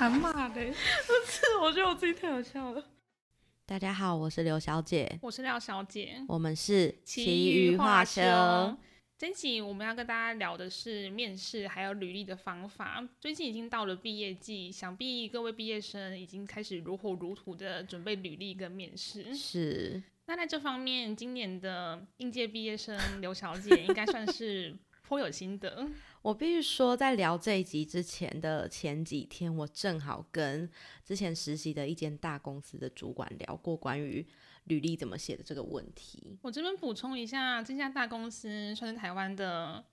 喊骂的，不是，我觉得我自己太好笑了。大家好，我是刘小姐，我是廖小姐，我们是奇遇话车。这期我们要跟大家聊的是面试还有履历的方法。最近已经到了毕业季，想必各位毕业生已经开始如火如荼的准备履历跟面试。是。那在这方面，今年的应届毕业生刘小姐应该算是颇有心得。我必须说，在聊这一集之前的前几天，我正好跟之前实习的一间大公司的主管聊过关于履历怎么写的这个问题。我这边补充一下，这家大公司算是台湾的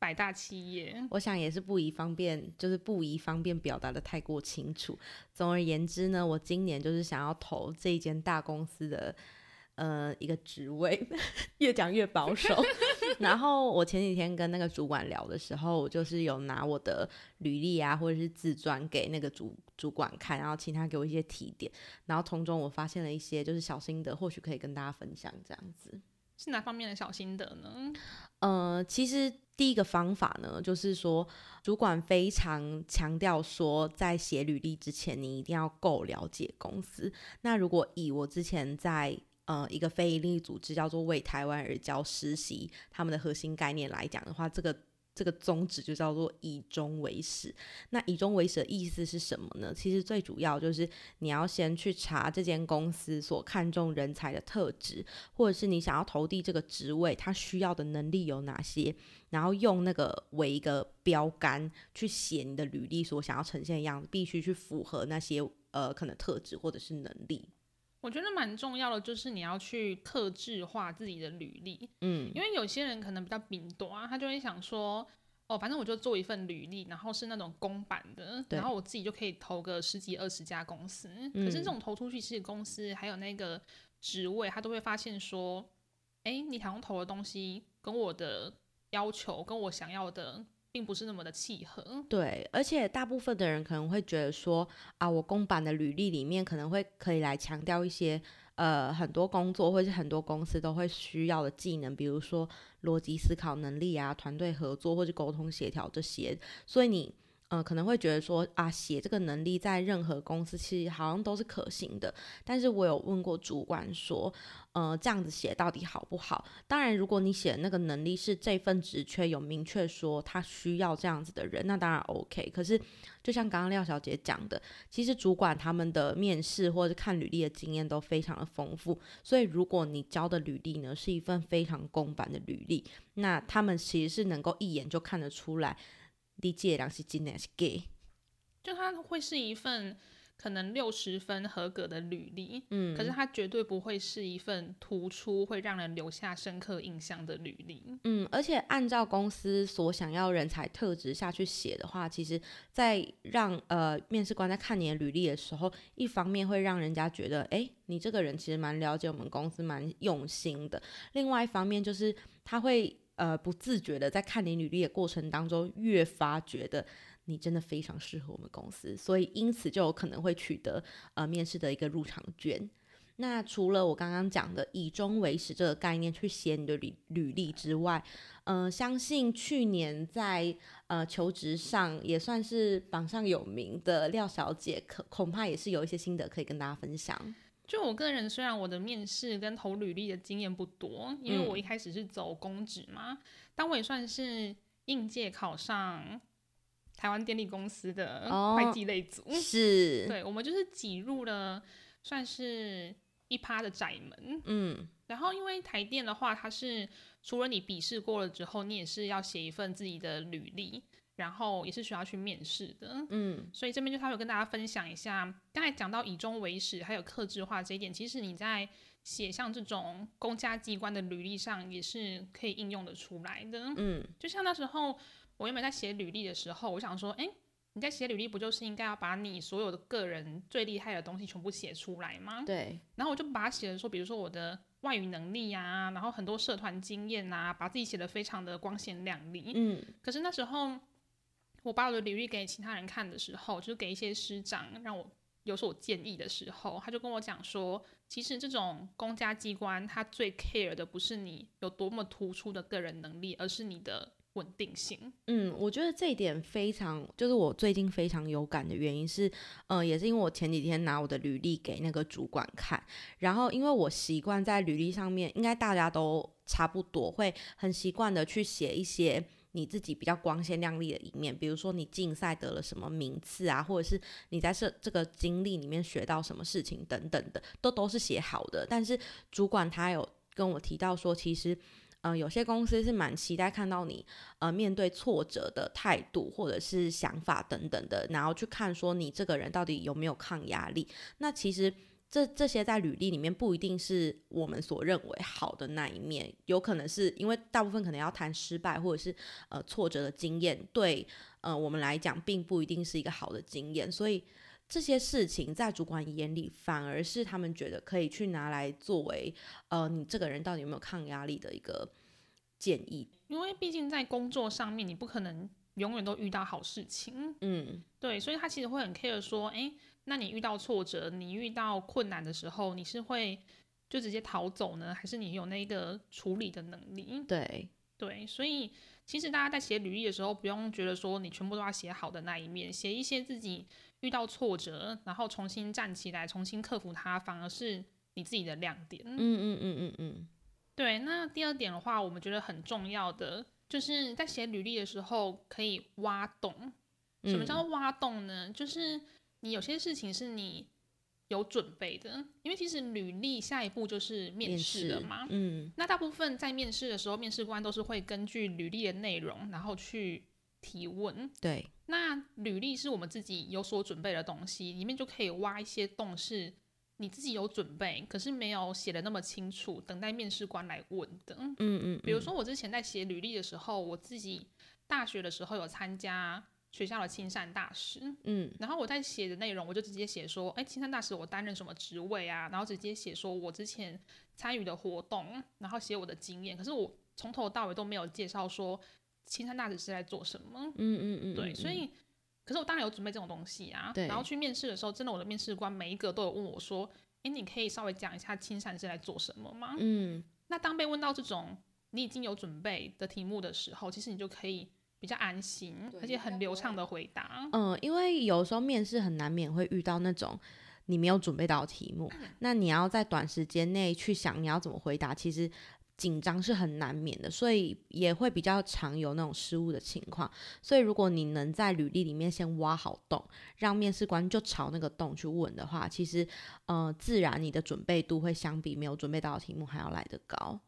百大企业，我想也是不宜方便，就是不宜方便表达的太过清楚。总而言之呢，我今年就是想要投这一间大公司的。呃，一个职位，越讲越保守。然后我前几天跟那个主管聊的时候，我就是有拿我的履历啊，或者是自传给那个主主管看，然后请他给我一些提点。然后从中我发现了一些就是小心得，或许可以跟大家分享。这样子是哪方面的小心得呢？呃，其实第一个方法呢，就是说主管非常强调说，在写履历之前，你一定要够了解公司。那如果以我之前在呃，一个非营利组织叫做为台湾而教实习，他们的核心概念来讲的话，这个这个宗旨就叫做以终为始。那以终为始的意思是什么呢？其实最主要就是你要先去查这间公司所看重人才的特质，或者是你想要投递这个职位，他需要的能力有哪些，然后用那个为一个标杆去写你的履历所想要呈现的样子，必须去符合那些呃可能特质或者是能力。我觉得蛮重要的，就是你要去克制化自己的履历，嗯，因为有些人可能比较饼短，他就会想说，哦，反正我就做一份履历，然后是那种公版的，然后我自己就可以投个十几二十家公司，可是这种投出去，其实公司还有那个职位，他都会发现说，哎，你好像投的东西跟我的要求，跟我想要的。并不是那么的契合，对，而且大部分的人可能会觉得说，啊，我公版的履历里面可能会可以来强调一些，呃，很多工作或者很多公司都会需要的技能，比如说逻辑思考能力啊，团队合作或者沟通协调这些，所以你。嗯，可能会觉得说啊，写这个能力在任何公司其实好像都是可行的。但是我有问过主管说，呃，这样子写到底好不好？当然，如果你写的那个能力是这份职缺有明确说他需要这样子的人，那当然 OK。可是，就像刚刚廖小姐讲的，其实主管他们的面试或者看履历的经验都非常的丰富。所以，如果你交的履历呢是一份非常公版的履历，那他们其实是能够一眼就看得出来。理解良是真的是 gay，就它会是一份可能六十分合格的履历，嗯，可是它绝对不会是一份突出会让人留下深刻印象的履历，嗯，而且按照公司所想要人才特质下去写的话，其实，在让呃面试官在看你的履历的时候，一方面会让人家觉得，哎，你这个人其实蛮了解我们公司，蛮用心的；，另外一方面就是他会。呃，不自觉的在看你履历的过程当中，越发觉得你真的非常适合我们公司，所以因此就有可能会取得呃面试的一个入场券。那除了我刚刚讲的以终为始这个概念去写你的履履历之外，嗯，相信去年在呃求职上也算是榜上有名的廖小姐，可恐怕也是有一些心得可以跟大家分享。就我个人，虽然我的面试跟投履历的经验不多，因为我一开始是走公职嘛，但我也算是应届考上台湾电力公司的会计类组，是，对，我们就是挤入了算是一趴的窄门，嗯，然后因为台电的话，它是除了你笔试过了之后，你也是要写一份自己的履历。然后也是需要去面试的，嗯，所以这边就他有跟大家分享一下，刚才讲到以终为始，还有克制化这一点，其实你在写像这种公家机关的履历上也是可以应用的出来的，嗯，就像那时候我原本在写履历的时候，我想说，哎，你在写履历不就是应该要把你所有的个人最厉害的东西全部写出来吗？对，然后我就把它写的说，比如说我的外语能力呀，然后很多社团经验啊，把自己写的非常的光鲜亮丽，嗯，可是那时候。我把我的履历给其他人看的时候，就是给一些师长让我有所建议的时候，他就跟我讲说，其实这种公家机关，他最 care 的不是你有多么突出的个人能力，而是你的稳定性。嗯，我觉得这一点非常，就是我最近非常有感的原因是，嗯，也是因为我前几天拿我的履历给那个主管看，然后因为我习惯在履历上面，应该大家都差不多会很习惯的去写一些你自己比较光鲜亮丽的一面，比如说你竞赛得了什么名次啊，或者是你在这这个经历里面学到什么事情等等的，都都是写好的。但是主管他有跟我提到说，其实。嗯，有些公司是蛮期待看到你，呃，面对挫折的态度或者是想法等等的，然后去看说你这个人到底有没有抗压力。那其实这这些在履历里面不一定是我们所认为好的那一面，有可能是因为大部分可能要谈失败或者是呃挫折的经验，对呃我们来讲并不一定是一个好的经验，所以。这些事情在主管眼里，反而是他们觉得可以去拿来作为，呃，你这个人到底有没有抗压力的一个建议。因为毕竟在工作上面，你不可能永远都遇到好事情。嗯，对，所以他其实会很 care 说，哎，那你遇到挫折，你遇到困难的时候，你是会就直接逃走呢，还是你有那个处理的能力？对，对，所以其实大家在写履历的时候，不用觉得说你全部都要写好的那一面，写一些自己。遇到挫折，然后重新站起来，重新克服它，反而是你自己的亮点。嗯嗯嗯嗯嗯，对。那第二点的话，我们觉得很重要的，就是在写履历的时候可以挖洞。什么叫做挖洞呢？就是你有些事情是你有准备的，因为其实履历下一步就是面试了嘛。嗯。那大部分在面试的时候，面试官都是会根据履历的内容，然后去。提问对，那履历是我们自己有所准备的东西，里面就可以挖一些洞，是你自己有准备，可是没有写的那么清楚，等待面试官来问的。嗯嗯，比如说我之前在写履历的时候，我自己大学的时候有参加学校的亲善大使，嗯，然后我在写的内容，我就直接写说，哎，亲善大使我担任什么职位啊？然后直接写说我之前参与的活动，然后写我的经验，可是我从头到尾都没有介绍说。青山大使是在做什么？嗯嗯嗯，对，所以，可是我当然有准备这种东西啊。对。然后去面试的时候，真的我的面试官每一个都有问我说：“哎，你可以稍微讲一下青山是在做什么吗？”嗯。那当被问到这种你已经有准备的题目的时候，其实你就可以比较安心，而且很流畅的回答。嗯，因为有时候面试很难免会遇到那种你没有准备到题目，那你要在短时间内去想你要怎么回答，其实。紧张是很难免的，所以也会比较常有那种失误的情况。所以如果你能在履历里面先挖好洞，让面试官就朝那个洞去问的话，其实，呃，自然你的准备度会相比没有准备到的题目还要来得高。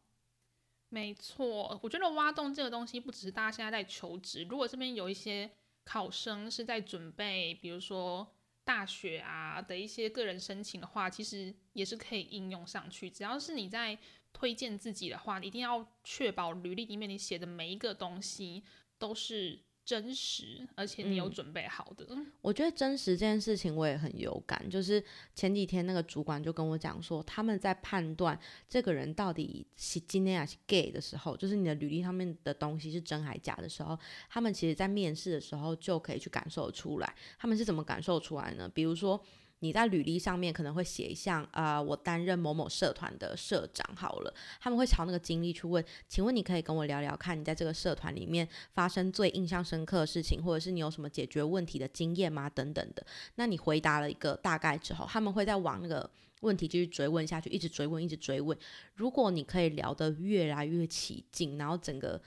没错，我觉得挖洞这个东西不只是大家现在在求职，如果这边有一些考生是在准备，比如说大学啊的一些个人申请的话，其实也是可以应用上去。只要是你在推荐自己的话，你一定要确保履历里面你写的每一个东西都是真实，而且你有准备好的。我觉得真实这件事情我也很有感，就是前几天那个主管就跟我讲说，他们在判断这个人到底是今天还是 gay 的时候，就是你的履历上面的东西是真还假的时候，他们其实在面试的时候就可以去感受出来。他们是怎么感受出来呢？比如说。你在履历上面可能会写一项啊，我担任某某社团的社长好了，他们会朝那个经历去问，请问你可以跟我聊聊看你在这个社团里面发生最印象深刻的事情，或者是你有什么解决问题的经验吗？等等的。那你回答了一个大概之后，他们会再往那个问题继续追问下去，一直追问，一直追问。如果你可以聊得越来越起劲，然后整个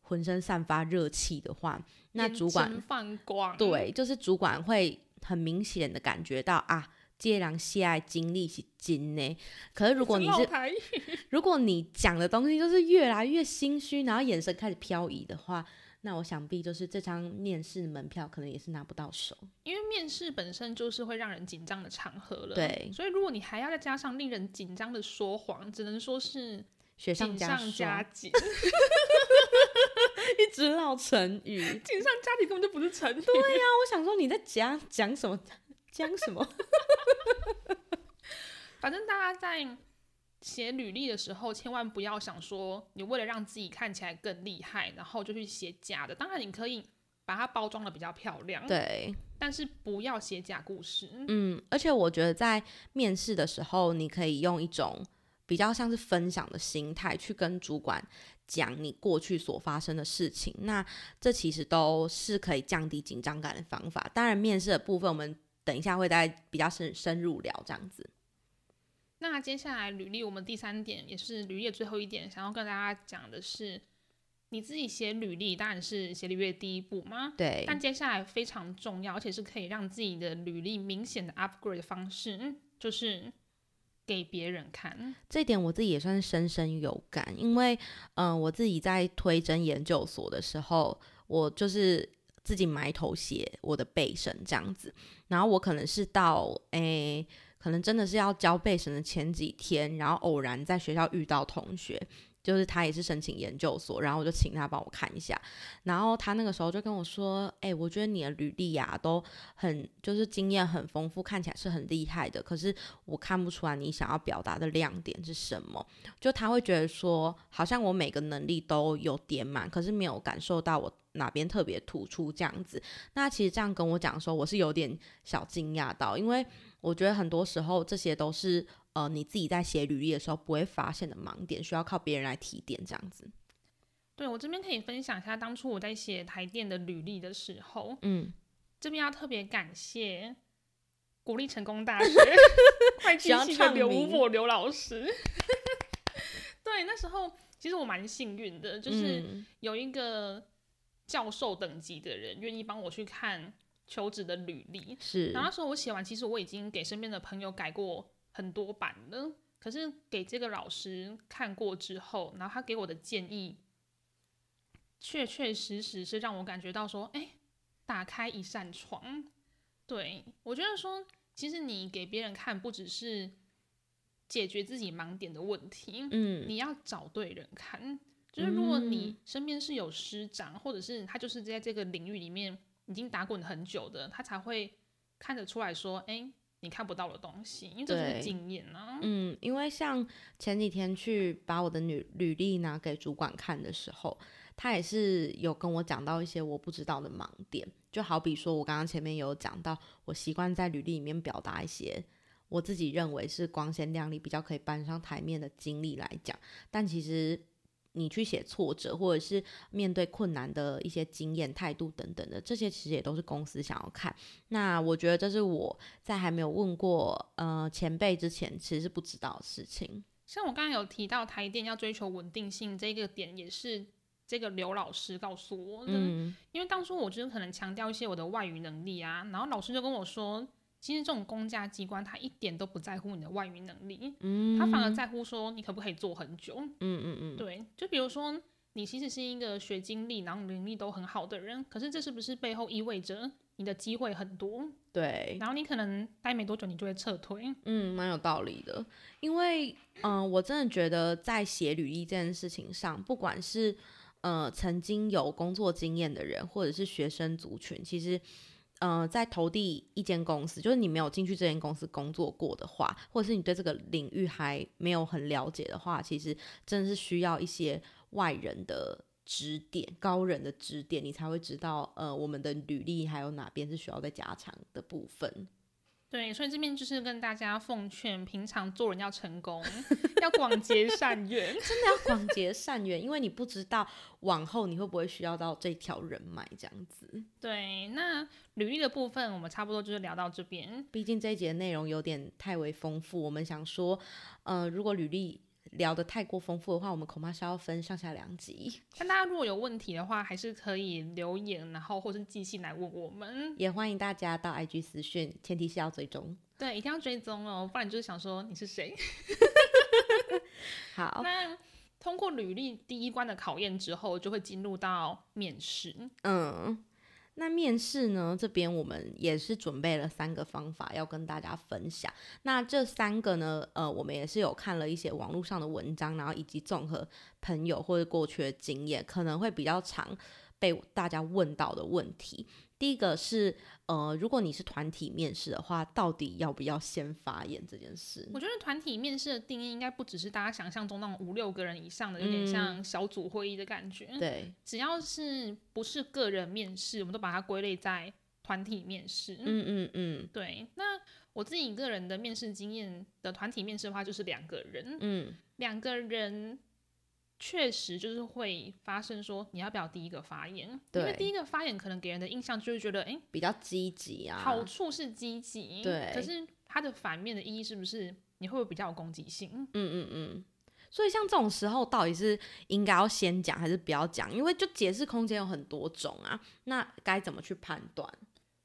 浑身散发热气的话，那主管放光，对，就是主管会。很明显的感觉到啊，接良喜爱经历是金呢。可是如果你是，如果你讲的东西就是越来越心虚，然后眼神开始飘移的话，那我想必就是这张面试门票可能也是拿不到手。因为面试本身就是会让人紧张的场合了，对。所以如果你还要再加上令人紧张的说谎，只能说是雪上加紧。一直唠成语，锦上加里根本就不是成语。对呀，我想说你在讲讲什么，讲什么。反正大家在写履历的时候，千万不要想说你为了让自己看起来更厉害，然后就去写假的。当然你可以把它包装的比较漂亮，对，但是不要写假故事。嗯，而且我觉得在面试的时候，你可以用一种。比较像是分享的心态去跟主管讲你过去所发生的事情，那这其实都是可以降低紧张感的方法。当然，面试的部分我们等一下会再比较深深入聊这样子。那接下来履历，我们第三点也是履历最后一点，想要跟大家讲的是，你自己写履历当然是写履历的第一步嘛，对。但接下来非常重要，而且是可以让自己的履历明显的 upgrade 的方式，嗯就是。给别人看，这点我自己也算是深深有感，因为，嗯，我自己在推真研究所的时候，我就是自己埋头写我的背审这样子，然后我可能是到，诶，可能真的是要交背审的前几天，然后偶然在学校遇到同学。就是他也是申请研究所，然后我就请他帮我看一下，然后他那个时候就跟我说：“哎，我觉得你的履历呀都很就是经验很丰富，看起来是很厉害的，可是我看不出来你想要表达的亮点是什么。”就他会觉得说，好像我每个能力都有点满，可是没有感受到我哪边特别突出这样子。那其实这样跟我讲说，我是有点小惊讶到，因为我觉得很多时候这些都是。呃，你自己在写履历的时候不会发现的盲点，需要靠别人来提点，这样子。对我这边可以分享一下，当初我在写台电的履历的时候，嗯，这边要特别感谢国立成功大学 会计系的刘博刘老师。对，那时候其实我蛮幸运的，就是有一个教授等级的人愿意帮我去看求职的履历。是，然后那时候我写完，其实我已经给身边的朋友改过。很多版的，可是给这个老师看过之后，然后他给我的建议，确确实实是让我感觉到说，哎，打开一扇窗。对我觉得说，其实你给别人看，不只是解决自己盲点的问题，嗯，你要找对人看。就是如果你身边是有师长，或者是他就是在这个领域里面已经打滚很久的，他才会看得出来说，哎。你看不到的东西，因为这是经验啊。嗯，因为像前几天去把我的履履历拿给主管看的时候，他也是有跟我讲到一些我不知道的盲点，就好比说我刚刚前面有讲到，我习惯在履历里面表达一些我自己认为是光鲜亮丽、比较可以搬上台面的经历来讲，但其实。你去写挫折，或者是面对困难的一些经验、态度等等的，这些其实也都是公司想要看。那我觉得这是我在还没有问过呃前辈之前，其实是不知道的事情。像我刚刚有提到台电要追求稳定性这个点，也是这个刘老师告诉我的。嗯，因为当初我就是可能强调一些我的外语能力啊，然后老师就跟我说。其实这种公家机关，他一点都不在乎你的外语能力，嗯，他反而在乎说你可不可以做很久，嗯嗯嗯，对，就比如说你其实是一个学经历，然后能力都很好的人，可是这是不是背后意味着你的机会很多？对，然后你可能待没多久，你就会撤退。嗯，蛮有道理的，因为嗯，我真的觉得在写履历这件事情上，不管是呃曾经有工作经验的人，或者是学生族群，其实。嗯，在投递一间公司，就是你没有进去这间公司工作过的话，或者是你对这个领域还没有很了解的话，其实真的是需要一些外人的指点、高人的指点，你才会知道，呃，我们的履历还有哪边是需要再加强的部分。对，所以这边就是跟大家奉劝，平常做人要成功，要广结善缘，真的要广结善缘，因为你不知道往后你会不会需要到这条人脉这样子。对，那履历的部分我们差不多就是聊到这边，毕竟这一节内容有点太为丰富，我们想说，呃，如果履历。聊得太过丰富的话，我们恐怕是要分上下两集。但大家如果有问题的话，还是可以留言，然后或是寄信来问我们。也欢迎大家到 IG 私讯，前提是要追踪。对，一定要追踪哦，不然就是想说你是谁。好，那通过履历第一关的考验之后，就会进入到面试。嗯。那面试呢？这边我们也是准备了三个方法要跟大家分享。那这三个呢，呃，我们也是有看了一些网络上的文章，然后以及综合朋友或者过去的经验，可能会比较常被大家问到的问题。第一个是，呃，如果你是团体面试的话，到底要不要先发言这件事？我觉得团体面试的定义应该不只是大家想象中那种五六个人以上的，有点像小组会议的感觉。对，只要是不是个人面试，我们都把它归类在团体面试。嗯嗯嗯，对。那我自己个人的面试经验的团体面试的话，就是两个人，嗯，两个人确实就是会发生说你要不要第一个发言，因为第一个发言可能给人的印象就是觉得哎比较积极啊，好处是积极，对，可是它的反面的意义是不是你会不会比较有攻击性？嗯嗯嗯。所以像这种时候，到底是应该要先讲还是不要讲？因为就解释空间有很多种啊，那该怎么去判断？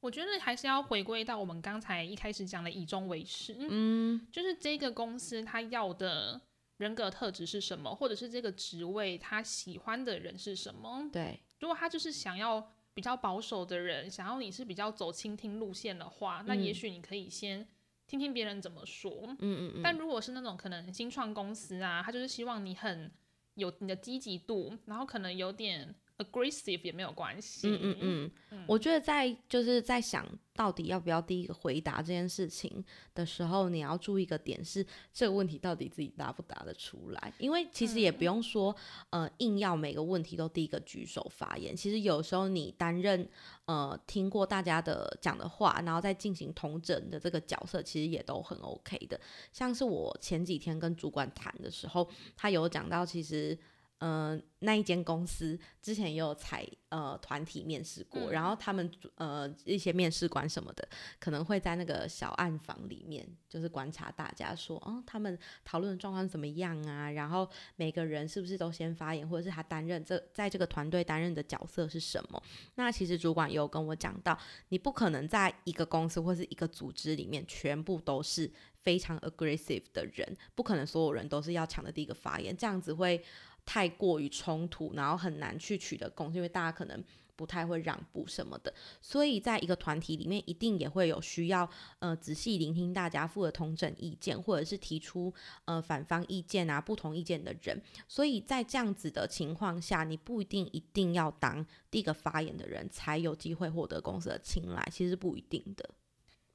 我觉得还是要回归到我们刚才一开始讲的以终为始，嗯，就是这个公司它要的人格特质是什么，或者是这个职位他喜欢的人是什么？对，如果他就是想要比较保守的人，想要你是比较走倾听路线的话，那也许你可以先。听听别人怎么说，嗯嗯嗯。但如果是那种可能新创公司啊，他就是希望你很有你的积极度，然后可能有点。Aggressive 也没有关系。嗯嗯嗯，我觉得在就是在想到底要不要第一个回答这件事情的时候，你要注意一个点是这个问题到底自己答不答得出来。因为其实也不用说呃硬要每个问题都第一个举手发言。其实有时候你担任呃听过大家的讲的话，然后再进行同整的这个角色，其实也都很 OK 的。像是我前几天跟主管谈的时候，他有讲到其实。嗯，那一间公司之前也有采呃团体面试过，然后他们呃一些面试官什么的，可能会在那个小暗房里面，就是观察大家说，哦，他们讨论的状况怎么样啊？然后每个人是不是都先发言，或者是他担任这在这个团队担任的角色是什么？那其实主管有跟我讲到，你不可能在一个公司或是一个组织里面全部都是非常 aggressive 的人，不可能所有人都是要抢的第一个发言，这样子会。太过于冲突，然后很难去取得共识，因为大家可能不太会让步什么的。所以在一个团体里面，一定也会有需要呃仔细聆听大家负责同整意见，或者是提出呃反方意见啊不同意见的人。所以在这样子的情况下，你不一定一定要当第一个发言的人才有机会获得公司的青睐，其实不一定的。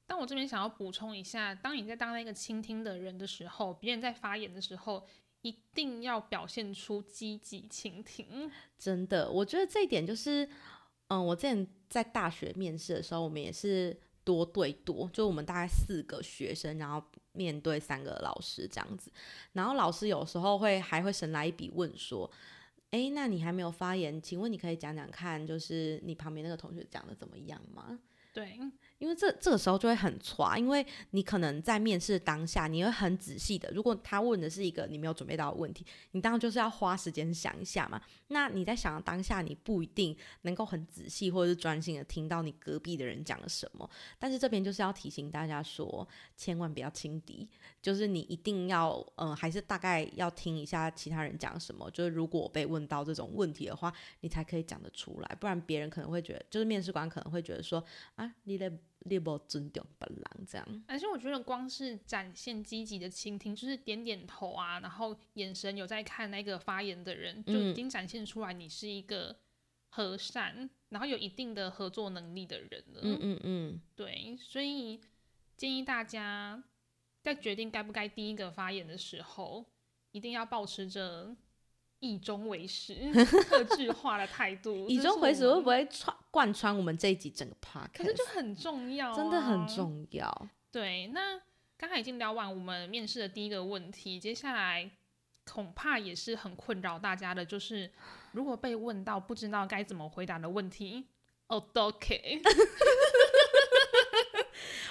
但我这边想要补充一下，当你在当那个倾听的人的时候，别人在发言的时候。一定要表现出积极倾听，真的，我觉得这一点就是，嗯，我之前在大学面试的时候，我们也是多对多，就我们大概四个学生，然后面对三个老师这样子，然后老师有时候会还会神来一笔问说，哎，那你还没有发言，请问你可以讲讲看，就是你旁边那个同学讲的怎么样吗？对。因为这这个时候就会很抓，因为你可能在面试当下，你会很仔细的。如果他问的是一个你没有准备到的问题，你当然就是要花时间想一下嘛。那你在想当下，你不一定能够很仔细或者是专心的听到你隔壁的人讲了什么。但是这边就是要提醒大家说，千万不要轻敌，就是你一定要，嗯，还是大概要听一下其他人讲什么。就是如果被问到这种问题的话，你才可以讲得出来，不然别人可能会觉得，就是面试官可能会觉得说，啊，你的。猎不尊重别人这样，而且我觉得光是展现积极的倾听，就是点点头啊，然后眼神有在看那个发言的人，就已经展现出来你是一个和善，然后有一定的合作能力的人了。嗯嗯嗯，对，所以建议大家在决定该不该第一个发言的时候，一定要保持着。以终为始，克制化的态度。以终为始会不会穿贯穿我们这一集整个 part？可是就很重要，真的很重要。对，那刚才已经聊完我们面试的第一个问题，接下来恐怕也是很困扰大家的，就是如果被问到不知道该怎么回答的问题，哦，都 OK。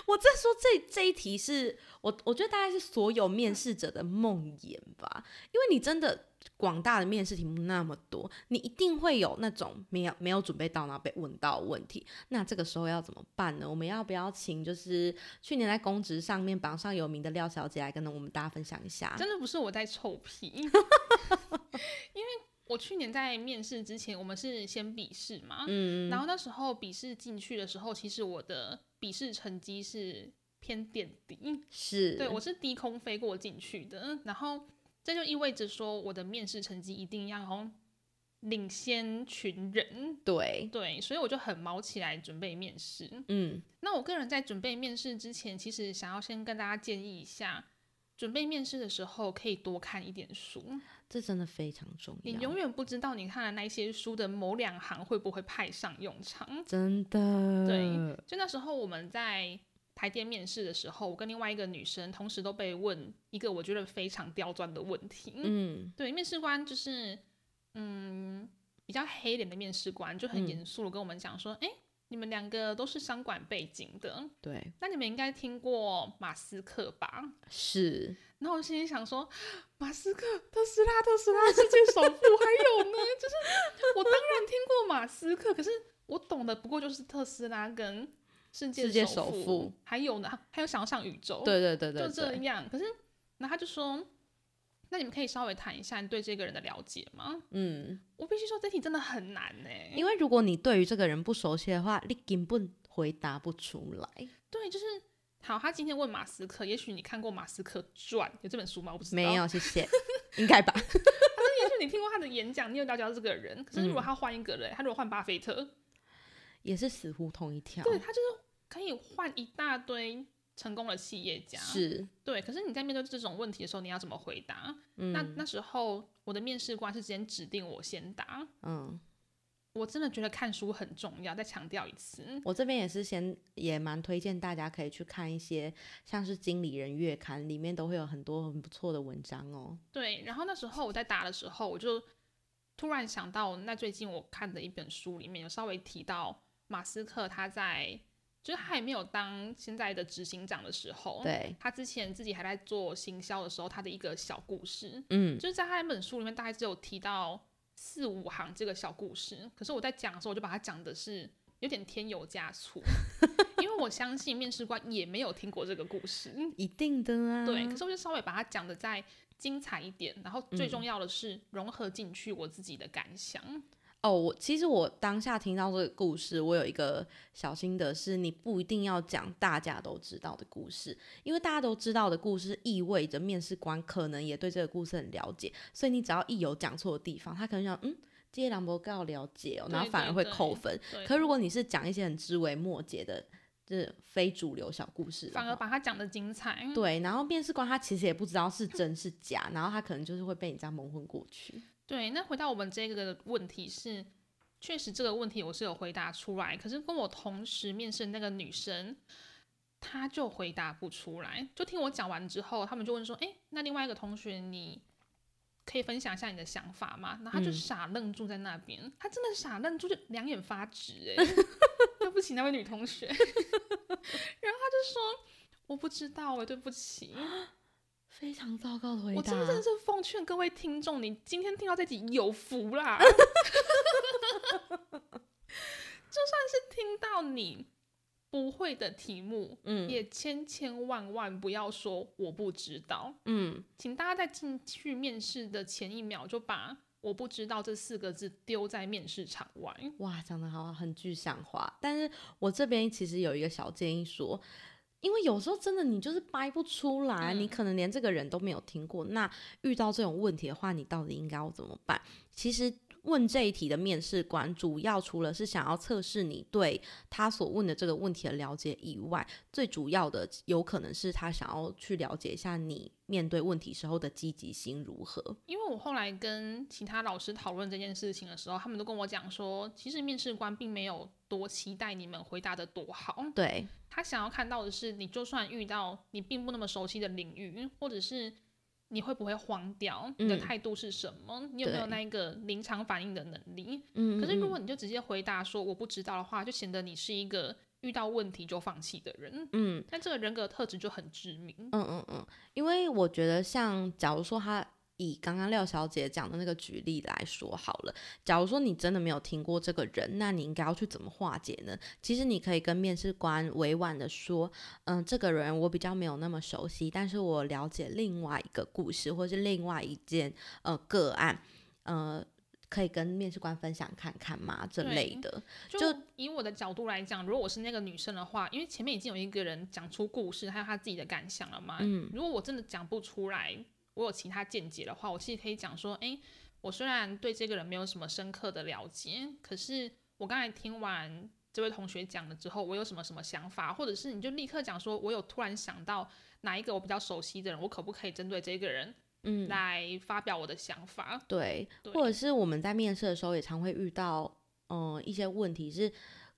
我在说这这一题是我我觉得大概是所有面试者的梦魇吧，因为你真的。广大的面试题目那么多，你一定会有那种没有没有准备到然后被问到问题。那这个时候要怎么办呢？我们要不要请就是去年在公职上面榜上有名的廖小姐来跟我们大家分享一下？真的不是我在臭屁，因为我去年在面试之前，我们是先笔试嘛，嗯，然后那时候笔试进去的时候，其实我的笔试成绩是偏垫底，是对我是低空飞过进去的，然后。这就意味着说，我的面试成绩一定要领先群人。对对，所以我就很毛起来准备面试。嗯，那我个人在准备面试之前，其实想要先跟大家建议一下，准备面试的时候可以多看一点书。这真的非常重要。你永远不知道你看的那些书的某两行会不会派上用场。真的。对，就那时候我们在。台电面试的时候，我跟另外一个女生同时都被问一个我觉得非常刁钻的问题。嗯，对，面试官就是嗯比较黑脸的面试官，就很严肃的跟我们讲说，哎。你们两个都是商管背景的，对，那你们应该听过马斯克吧？是。然后我心里想说，马斯克、特斯拉、特斯拉世界首富，还有呢，就是我当然听过马斯克，可是我懂的不过就是特斯拉跟世界首富，还有呢，还有想要上宇宙，对对对对，就这样。可是，那他就说。那你们可以稍微谈一下你对这个人的了解吗？嗯，我必须说这题真的很难呢，因为如果你对于这个人不熟悉的话，你根本回答不出来。对，就是好。他今天问马斯克，也许你看过《马斯克传》有这本书吗？我不知道。没有，谢谢。应该吧。他说，也许你听过他的演讲，你有了解到这个人。可是如果他换一个人，他如果换巴菲特，也是死胡同一条。对他就是可以换一大堆。成功的企业家是对，可是你在面对这种问题的时候，你要怎么回答？那那时候我的面试官是先指定我先答。嗯，我真的觉得看书很重要，再强调一次。我这边也是先也蛮推荐大家可以去看一些像是经理人月刊，里面都会有很多很不错的文章哦。对，然后那时候我在答的时候，我就突然想到，那最近我看的一本书里面有稍微提到马斯克他在。就是他还没有当现在的执行长的时候，对，他之前自己还在做行销的时候，他的一个小故事，嗯，就是在他那本书里面大概只有提到四五行这个小故事，可是我在讲的时候，我就把它讲的是有点添油加醋，因为我相信面试官也没有听过这个故事，一定的啊，对，可是我就稍微把它讲的再精彩一点，然后最重要的是融合进去我自己的感想。哦，我其实我当下听到这个故事，我有一个小心得是，你不一定要讲大家都知道的故事，因为大家都知道的故事意味着面试官可能也对这个故事很了解，所以你只要一有讲错的地方，他可能想，嗯，这些兰博更要了解哦，然后反而会扣分。可如果你是讲一些很枝微末节的，就是非主流小故事，反而把它讲的精彩。对，然后面试官他其实也不知道是真是假，然后他可能就是会被你这样蒙混过去。对，那回到我们这个问题是，确实这个问题我是有回答出来，可是跟我同时面试那个女生，她就回答不出来。就听我讲完之后，他们就问说：“哎，那另外一个同学，你可以分享一下你的想法吗？”然后他就傻愣住在那边，她真的傻愣住，就两眼发直。哎，对不起那位女同学。然后她就说：“我不知道，哎，对不起。”非常糟糕的回答。我真的是奉劝各位听众，你今天听到这集有福啦！就算是听到你不会的题目，嗯，也千千万万不要说我不知道，嗯，请大家在进去面试的前一秒就把我不知道这四个字丢在面试场外。哇，讲的好，很具象化。但是我这边其实有一个小建议说。因为有时候真的你就是掰不出来，你可能连这个人都没有听过。那遇到这种问题的话，你到底应该要怎么办？其实问这一题的面试官，主要除了是想要测试你对他所问的这个问题的了解以外，最主要的有可能是他想要去了解一下你面对问题时候的积极性如何。因为我后来跟其他老师讨论这件事情的时候，他们都跟我讲说，其实面试官并没有多期待你们回答的多好。对。他想要看到的是，你就算遇到你并不那么熟悉的领域，或者是你会不会慌掉，你的态度是什么，你有没有那一个临场反应的能力？嗯。可是如果你就直接回答说我不知道的话，就显得你是一个遇到问题就放弃的人。嗯。但这个人格特质就很致命。嗯嗯嗯。因为我觉得，像假如说他。以刚刚廖小姐讲的那个举例来说好了，假如说你真的没有听过这个人，那你应该要去怎么化解呢？其实你可以跟面试官委婉的说，嗯，这个人我比较没有那么熟悉，但是我了解另外一个故事，或是另外一件呃个案，呃，可以跟面试官分享看看吗？这类的。就以我的角度来讲，如果我是那个女生的话，因为前面已经有一个人讲出故事，还有他自己的感想了嘛，嗯，如果我真的讲不出来。我有其他见解的话，我其实可以讲说，诶，我虽然对这个人没有什么深刻的了解，可是我刚才听完这位同学讲了之后，我有什么什么想法，或者是你就立刻讲说，我有突然想到哪一个我比较熟悉的人，我可不可以针对这个人，嗯，来发表我的想法？对，或者是我们在面试的时候也常会遇到，嗯，一些问题是，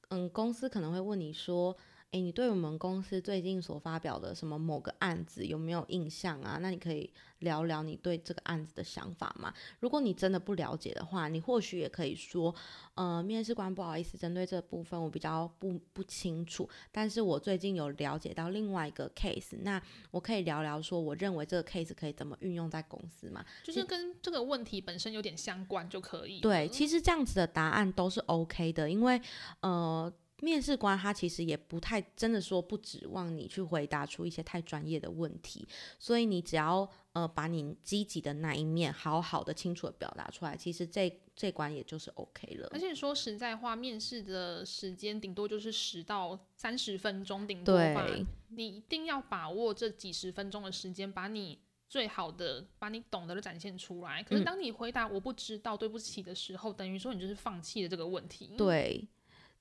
嗯，公司可能会问你说。哎，你对我们公司最近所发表的什么某个案子有没有印象啊？那你可以聊聊你对这个案子的想法吗？如果你真的不了解的话，你或许也可以说，呃，面试官不好意思，针对这部分我比较不不清楚，但是我最近有了解到另外一个 case，那我可以聊聊说，我认为这个 case 可以怎么运用在公司嘛？就是跟这个问题本身有点相关就可以。对，其实这样子的答案都是 OK 的，因为呃。面试官他其实也不太真的说不指望你去回答出一些太专业的问题，所以你只要呃把你积极的那一面好好的清楚的表达出来，其实这这关也就是 OK 了。而且说实在话，面试的时间顶多就是十到三十分钟，顶多吧。你一定要把握这几十分钟的时间，把你最好的、把你懂得的展现出来。可是当你回答我不知道、对不起的时候，等于说你就是放弃了这个问题。对。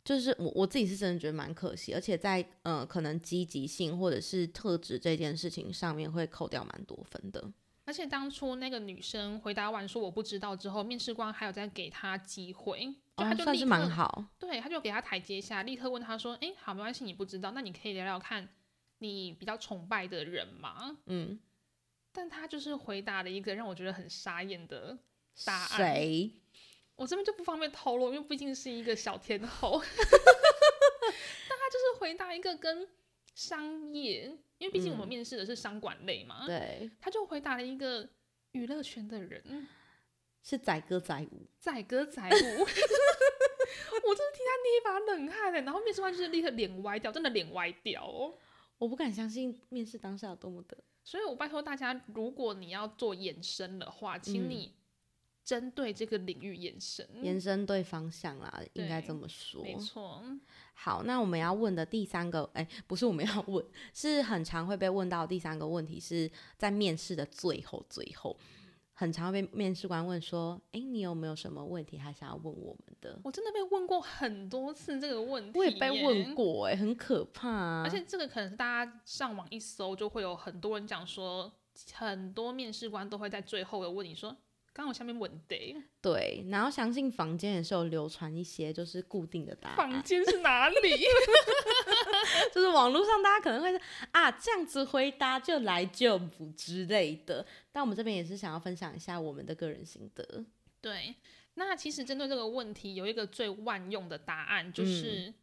就是我我自己是真的觉得蛮可惜，而且在呃可能积极性或者是特质这件事情上面会扣掉蛮多分的。而且当初那个女生回答完说我不知道之后，面试官还有在给她机会，就他就算是蛮好，对，他就给她台阶下，立刻问她说：“哎，好，没关系，你不知道，那你可以聊聊看你比较崇拜的人吗？”嗯，但他就是回答了一个让我觉得很傻眼的答案。谁？我这边就不方便透露，因为毕竟是一个小天后。但他就是回答一个跟商业，因为毕竟我们面试的是商管类嘛。对。他就回答了一个娱乐圈的人，是载歌载舞。载歌载舞。我真的替他捏一把冷汗哎！然后面试官就是立刻脸歪掉，真的脸歪掉哦。我不敢相信面试当下有多么的。所以我拜托大家，如果你要做延伸的话，请你。针对这个领域延伸，延伸对方向啦，应该这么说。没错。好，那我们要问的第三个，哎，不是我们要问，是很常会被问到第三个问题，是在面试的最后，最后很常被面试官问说，哎，你有没有什么问题还想要问我们的？我真的被问过很多次这个问题，我也被问过，哎，很可怕。而且这个可能是大家上网一搜，就会有很多人讲说，很多面试官都会在最后的问你说。刚好下面问的，对，然后相信房间也是有流传一些就是固定的答案。房间是哪里？就是网络上大家可能会啊这样子回答就来就不之类的。但我们这边也是想要分享一下我们的个人心得。对，那其实针对这个问题，有一个最万用的答案，就是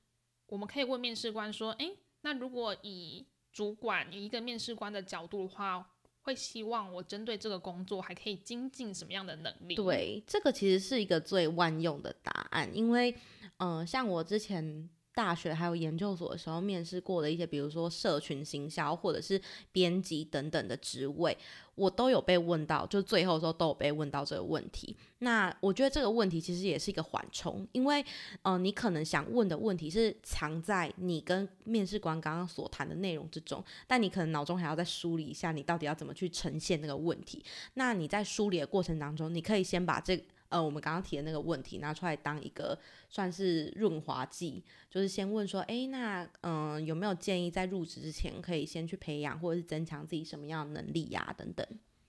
我们可以问面试官说：“哎，那如果以主管以一个面试官的角度的话。”会希望我针对这个工作还可以精进什么样的能力？对，这个其实是一个最万用的答案，因为，嗯，像我之前。大学还有研究所的时候面试过的一些，比如说社群行销或者是编辑等等的职位，我都有被问到，就最后的时候都有被问到这个问题。那我觉得这个问题其实也是一个缓冲，因为嗯，你可能想问的问题是藏在你跟面试官刚刚所谈的内容之中，但你可能脑中还要再梳理一下，你到底要怎么去呈现那个问题。那你在梳理的过程当中，你可以先把这。呃，我们刚刚提的那个问题拿出来当一个算是润滑剂，就是先问说，哎，那嗯，有没有建议在入职之前可以先去培养或者是增强自己什么样的能力呀？等等。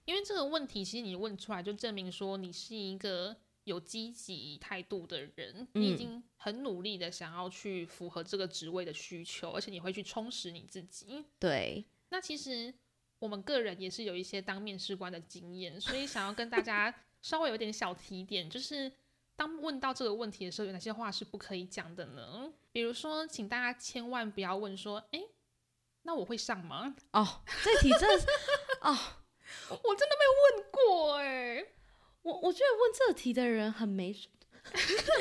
因为这个问题其实你问出来就证明说你是一个有积极态度的人，你已经很努力的想要去符合这个职位的需求，而且你会去充实你自己。对。那其实我们个人也是有一些当面试官的经验，所以想要跟大家。稍微有点小提点，就是当问到这个问题的时候，有哪些话是不可以讲的呢？比如说，请大家千万不要问说：“哎，那我会上吗？”哦，这题真的是哦，我真的没有问过哎，我我觉得问这题的人很没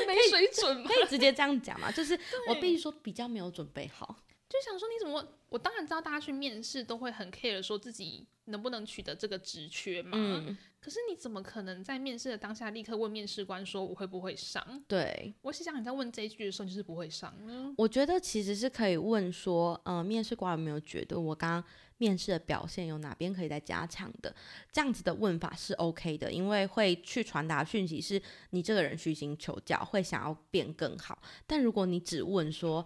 没水准，可以直接这样讲嘛？就是我必须说比较没有准备好。就想说你怎么？我当然知道大家去面试都会很 care 说自己能不能取得这个职缺嘛。嗯。可是你怎么可能在面试的当下立刻问面试官说我会不会上？对。我是想你在问这一句的时候就是不会上。我觉得其实是可以问说，呃，面试官有没有觉得我刚刚面试的表现有哪边可以再加强的？这样子的问法是 OK 的，因为会去传达讯息是你这个人虚心求教，会想要变更好。但如果你只问说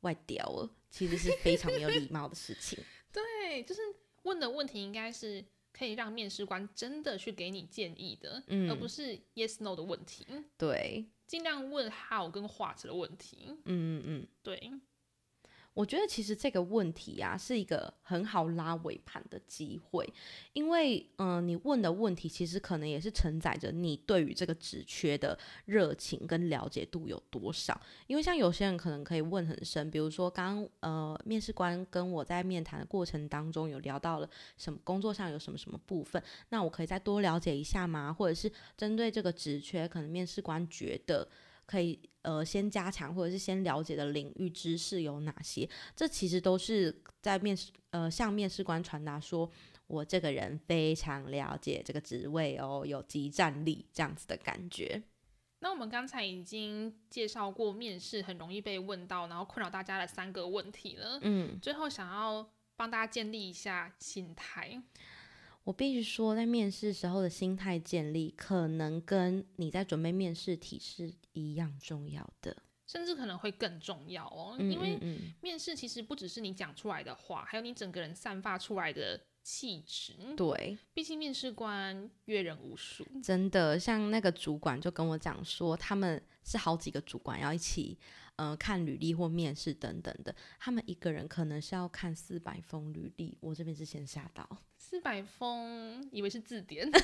外掉了。其实是非常没有礼貌的事情。对，就是问的问题应该是可以让面试官真的去给你建议的，嗯，而不是 yes no 的问题。对，尽量问 how 跟 what 的问题。嗯嗯嗯，对。我觉得其实这个问题啊，是一个很好拉尾盘的机会，因为嗯，你问的问题其实可能也是承载着你对于这个职缺的热情跟了解度有多少。因为像有些人可能可以问很深，比如说刚呃面试官跟我在面谈的过程当中有聊到了什么工作上有什么什么部分，那我可以再多了解一下吗？或者是针对这个职缺，可能面试官觉得。可以呃先加强或者是先了解的领域知识有哪些？这其实都是在面试呃向面试官传达说，我这个人非常了解这个职位哦，有即战力这样子的感觉。那我们刚才已经介绍过面试很容易被问到，然后困扰大家的三个问题了。嗯，最后想要帮大家建立一下心态。我必须说，在面试时候的心态建立，可能跟你在准备面试题是一样重要的，甚至可能会更重要哦。因为面试其实不只是你讲出来的话，还有你整个人散发出来的气质。对，毕竟面试官阅人无数，真的。像那个主管就跟我讲说，他们是好几个主管要一起。呃，看履历或面试等等的，他们一个人可能是要看四百封履历。我这边是先吓到四百封，以为是字典。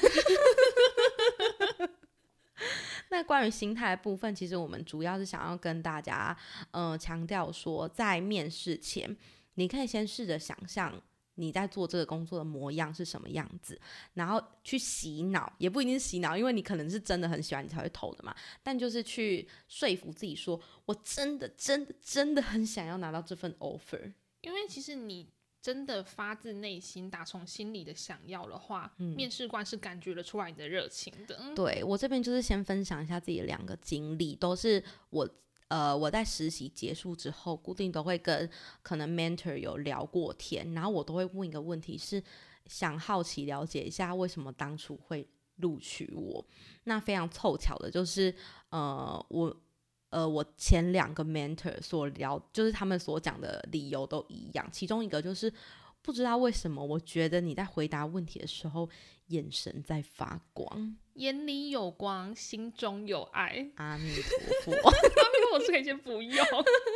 那关于心态的部分，其实我们主要是想要跟大家，嗯，强调说，在面试前，你可以先试着想象。你在做这个工作的模样是什么样子？然后去洗脑，也不一定是洗脑，因为你可能是真的很喜欢，你才会投的嘛。但就是去说服自己，说我真的、真的、真的很想要拿到这份 offer。因为其实你真的发自内心、打从心里的想要的话，面试官是感觉得出来你的热情的。对我这边就是先分享一下自己的两个经历，都是我。呃，我在实习结束之后，固定都会跟可能 mentor 有聊过天，然后我都会问一个问题，是想好奇了解一下为什么当初会录取我。那非常凑巧的就是，呃，我呃我前两个 mentor 所聊，就是他们所讲的理由都一样，其中一个就是不知道为什么，我觉得你在回答问题的时候。眼神在发光，眼里有光，心中有爱。阿弥陀佛，阿弥陀佛，可以先不用。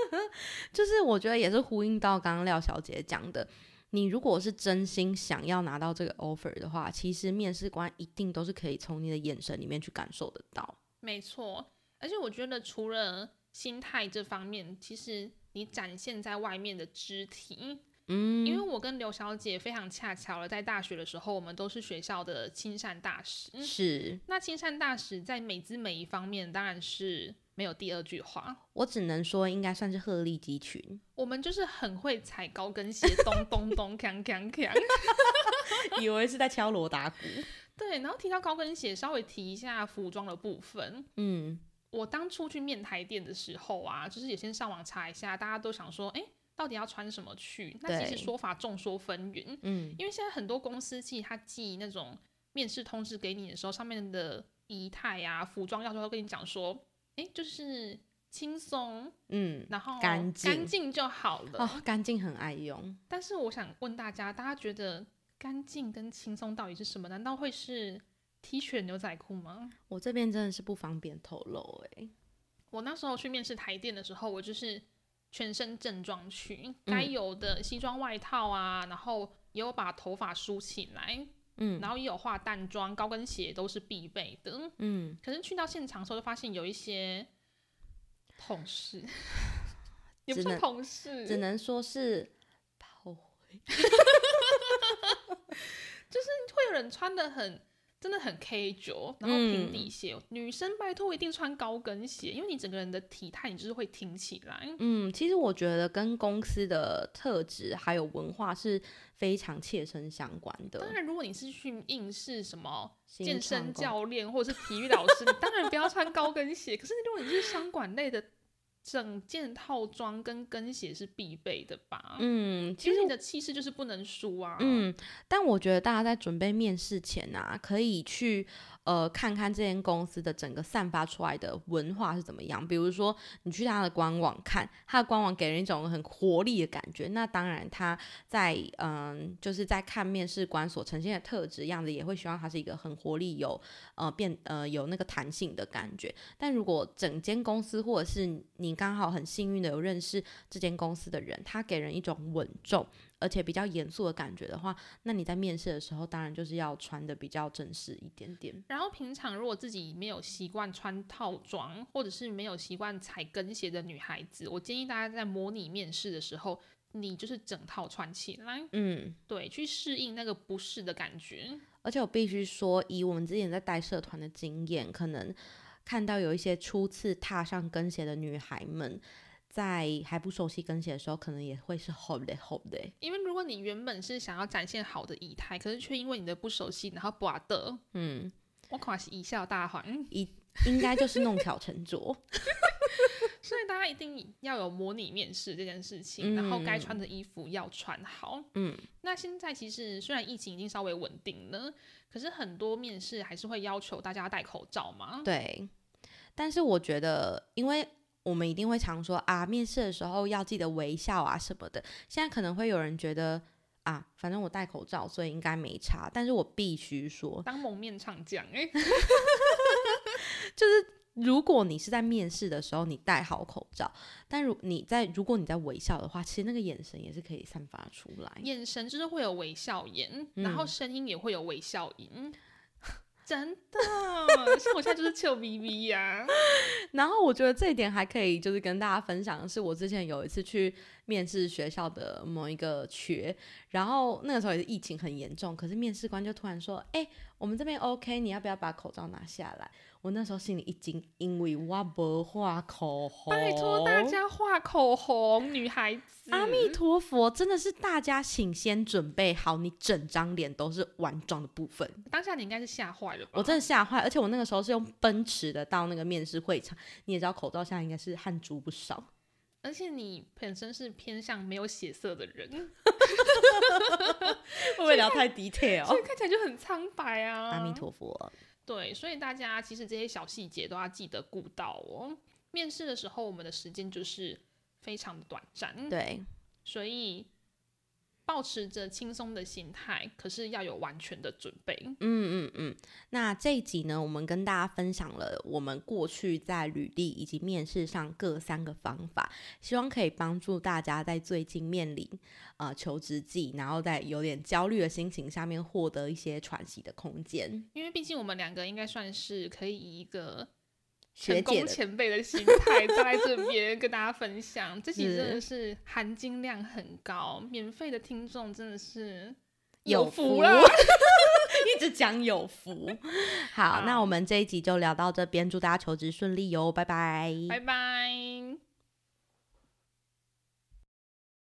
就是我觉得也是呼应到刚刚廖小姐讲的，你如果是真心想要拿到这个 offer 的话，其实面试官一定都是可以从你的眼神里面去感受得到。没错，而且我觉得除了心态这方面，其实你展现在外面的肢体。嗯，因为我跟刘小姐非常恰巧了，在大学的时候，我们都是学校的亲善大使。是，那亲善大使在美姿美仪方面，当然是没有第二句话。我只能说，应该算是鹤立鸡群。我们就是很会踩高跟鞋，咚咚咚，锵锵锵，以为是在敲锣打鼓。对，然后提到高跟鞋，稍微提一下服装的部分。嗯，我当初去面台店的时候啊，就是也先上网查一下，大家都想说，哎。到底要穿什么去？那其实说法众说纷纭。嗯，因为现在很多公司寄他寄那种面试通知给你的时候，上面的仪态啊、服装要求都跟你讲说，哎，就是轻松，嗯，然后干净干净就好了。哦，干净很爱用。但是我想问大家，大家觉得干净跟轻松到底是什么？难道会是 T 恤牛仔裤吗？我这边真的是不方便透露哎。我那时候去面试台电的时候，我就是。全身正装去，该有的西装外套啊，然后也有把头发梳起来，嗯，然后也有化淡妆，高跟鞋都是必备的，嗯。可是去到现场的时候，就发现有一些同事，也不是同事，只能说是炮灰，就是会有人穿的很。真的很 K 九，然后平底鞋。女生拜托一定穿高跟鞋，因为你整个人的体态，你就是会挺起来。嗯，其实我觉得跟公司的特质还有文化是非常切身相关的。当然，如果你是去应试什么健身教练或者是体育老师，你当然不要穿高跟鞋。可是如果你是商管类的。整件套装跟跟鞋是必备的吧？嗯，其实你的气势就是不能输啊。嗯，但我觉得大家在准备面试前啊，可以去。呃，看看这间公司的整个散发出来的文化是怎么样。比如说，你去它的官网看，它的官网给人一种很活力的感觉。那当然，它在嗯，就是在看面试官所呈现的特质样子，也会希望它是一个很活力、有呃变呃有那个弹性的感觉。但如果整间公司或者是你刚好很幸运的有认识这间公司的人，他给人一种稳重而且比较严肃的感觉的话，那你在面试的时候，当然就是要穿的比较正式一点点。然后平常如果自己没有习惯穿套装，或者是没有习惯踩跟鞋的女孩子，我建议大家在模拟面试的时候，你就是整套穿起来，嗯，对，去适应那个不适的感觉。而且我必须说，以我们之前在带社团的经验，可能看到有一些初次踏上跟鞋的女孩们。在还不熟悉跟鞋的时候，可能也会是 hold 的 hold 的。因为如果你原本是想要展现好的仪态，可是却因为你的不熟悉，然后不的，嗯，我可能是贻笑大方，应应该就是弄巧成拙。所以大家一定要有模拟面试这件事情，然后该穿的衣服要穿好。嗯，那现在其实虽然疫情已经稍微稳定了，可是很多面试还是会要求大家戴口罩嘛。对，但是我觉得，因为我们一定会常说啊，面试的时候要记得微笑啊什么的。现在可能会有人觉得啊，反正我戴口罩，所以应该没差。但是我必须说，当蒙面唱将哎，就是如果你是在面试的时候你戴好口罩，但如你在如果你在微笑的话，其实那个眼神也是可以散发出来，眼神就是会有微笑眼，然后声音也会有微笑音。真的，像我现在就是臭逼逼呀。然后我觉得这一点还可以，就是跟大家分享的是，我之前有一次去面试学校的某一个学，然后那个时候也是疫情很严重，可是面试官就突然说：“哎，我们这边 OK，你要不要把口罩拿下来？”我那时候心里一惊，因为我不画口红。拜托大家画口红，女孩子。阿弥陀佛，真的是大家请先准备好，你整张脸都是完妆的部分。当下你应该是吓坏了吧？我真的吓坏，而且我那个时候是用奔驰的到那个面试会场，你也知道口罩下应该是汗珠不少。而且你本身是偏向没有血色的人，会不会聊太 detail？所以看起来就很苍白啊。阿弥陀佛。对，所以大家其实这些小细节都要记得顾到哦。面试的时候，我们的时间就是非常的短暂，对，所以。保持着轻松的心态，可是要有完全的准备。嗯嗯嗯。那这一集呢，我们跟大家分享了我们过去在履历以及面试上各三个方法，希望可以帮助大家在最近面临呃求职季，然后在有点焦虑的心情下面获得一些喘息的空间。因为毕竟我们两个应该算是可以以一个。成功前辈的心态在这边跟大家分享，这集真的是含金量很高，免费的听众真的是有福了 一直讲有福。好，那我们这一集就聊到这边，祝大家求职顺利哟，拜拜，拜拜。